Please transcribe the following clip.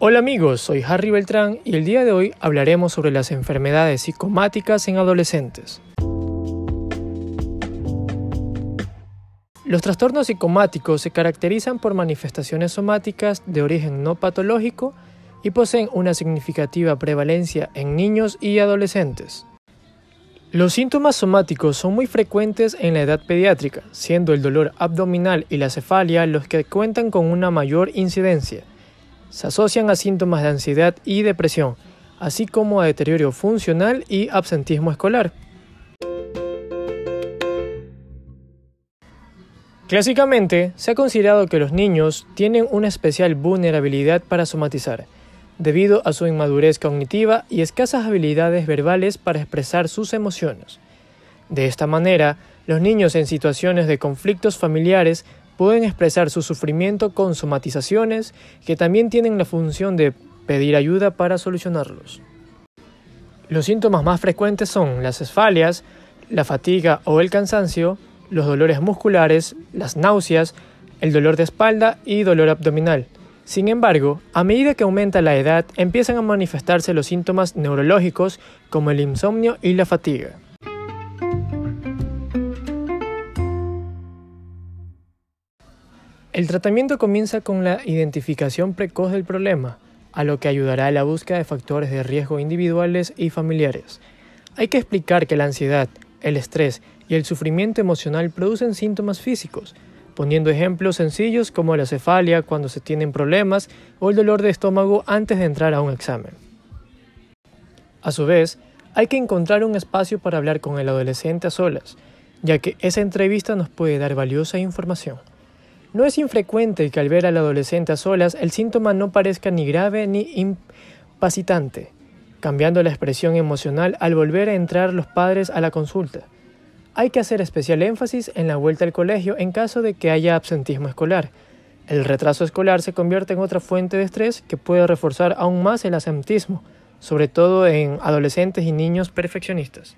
Hola amigos, soy Harry Beltrán y el día de hoy hablaremos sobre las enfermedades psicomáticas en adolescentes. Los trastornos psicomáticos se caracterizan por manifestaciones somáticas de origen no patológico y poseen una significativa prevalencia en niños y adolescentes. Los síntomas somáticos son muy frecuentes en la edad pediátrica, siendo el dolor abdominal y la cefalia los que cuentan con una mayor incidencia. Se asocian a síntomas de ansiedad y depresión, así como a deterioro funcional y absentismo escolar. Clásicamente, se ha considerado que los niños tienen una especial vulnerabilidad para somatizar, debido a su inmadurez cognitiva y escasas habilidades verbales para expresar sus emociones. De esta manera, los niños en situaciones de conflictos familiares pueden expresar su sufrimiento con somatizaciones que también tienen la función de pedir ayuda para solucionarlos. Los síntomas más frecuentes son las esfalias, la fatiga o el cansancio, los dolores musculares, las náuseas, el dolor de espalda y dolor abdominal. Sin embargo, a medida que aumenta la edad, empiezan a manifestarse los síntomas neurológicos como el insomnio y la fatiga. El tratamiento comienza con la identificación precoz del problema, a lo que ayudará a la búsqueda de factores de riesgo individuales y familiares. Hay que explicar que la ansiedad, el estrés y el sufrimiento emocional producen síntomas físicos, poniendo ejemplos sencillos como la cefalia cuando se tienen problemas o el dolor de estómago antes de entrar a un examen. A su vez, hay que encontrar un espacio para hablar con el adolescente a solas, ya que esa entrevista nos puede dar valiosa información. No es infrecuente que al ver al adolescente a solas el síntoma no parezca ni grave ni impacitante, cambiando la expresión emocional al volver a entrar los padres a la consulta. Hay que hacer especial énfasis en la vuelta al colegio en caso de que haya absentismo escolar. El retraso escolar se convierte en otra fuente de estrés que puede reforzar aún más el absentismo, sobre todo en adolescentes y niños perfeccionistas.